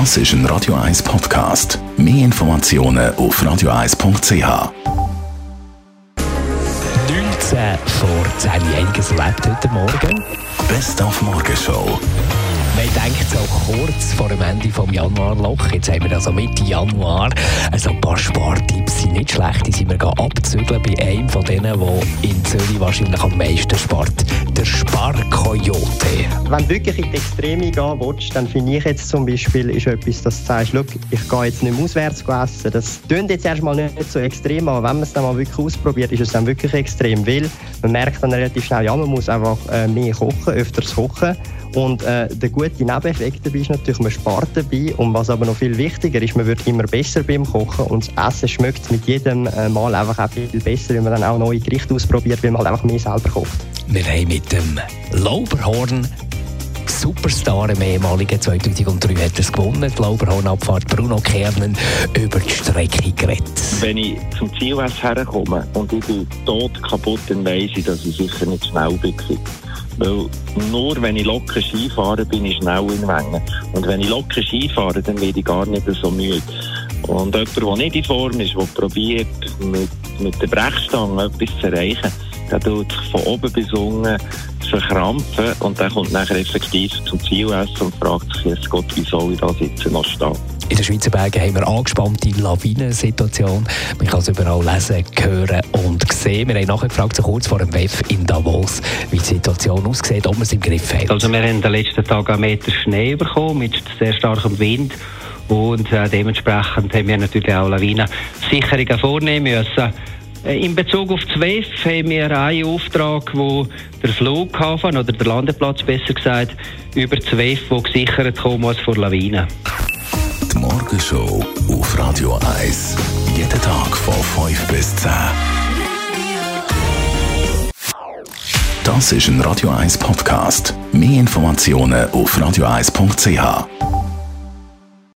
Das ist ein Radio 1 Podcast. Mehr Informationen auf radio1.ch. 19 vor 10 einiges erlebt heute Morgen. Best auf Morgenshow. Man denkt so kurz vor dem Ende des Januarloch, jetzt haben wir also Mitte Januar, also ein paar Spartipps sind nicht schlecht, die sind wir abzügeln bei einem von denen, der in Zürich wahrscheinlich am meisten spart. Wenn du wirklich in die Extreme gehen willst, dann finde ich jetzt zum Beispiel ist etwas, dass du sagst, ich gehe jetzt nicht mehr auswärts essen. Das klingt jetzt erstmal nicht so extrem, aber wenn man es dann mal wirklich ausprobiert, ist es dann wirklich extrem, weil man merkt dann relativ schnell, ja, man muss einfach äh, mehr kochen, öfters kochen und äh, der gute Nebeneffekt dabei ist natürlich, man spart dabei. Und was aber noch viel wichtiger ist, man wird immer besser beim Kochen und das Essen schmeckt mit jedem äh, Mal einfach auch viel besser, wenn man dann auch neue Gerichte ausprobiert, weil man halt einfach mehr selber kocht. Wir haben mit dem Lauberhorn Superstar im ehemaligen 2003 hat es gewonnen, die Lauberhornabfahrt Bruno Kernen über die Strecke geredet. Wenn ich zum Ziel herkomme und ich bin tot kaputt, dann weiss ich, dass ich sicher nicht schnell bin. Weil nur wenn ich locker Ski fahre, bin ich schnell in Mengen. Und wenn ich locker Ski fahre, dann werde ich gar nicht so müde. Und jemand, der nicht in Form ist, der probiert, mit, mit der Brechstange etwas zu erreichen, der tut sich von oben bis unten verkrampfen und der kommt nachher effektiv zum Ziel essen und fragt sich jetzt Gott, wie soll ich da sitzen noch stehen. In den Schweizer Bergen haben wir angespannte Lawinensituation. Man kann es überall lesen, hören und sehen. Wir haben nachher gefragt, so kurz vor dem WEF in Davos, wie die Situation aussieht, ob man es im Griff hat. Also wir haben in den letzten Tagen einen Meter Schnee bekommen mit sehr starkem Wind. Und äh, dementsprechend haben wir natürlich auch Lawinensicherungen vornehmen müssen. Äh, in Bezug auf das WEF haben wir einen Auftrag, wo der Flughafen oder der Landeplatz besser gesagt über das WEF, wo gesichert kommen muss vor Lawinen. Die Morgenshow auf Radio 1. Jeden Tag von 5 bis 10. Das ist ein Radio 1 Podcast. Mehr Informationen auf radio1.ch.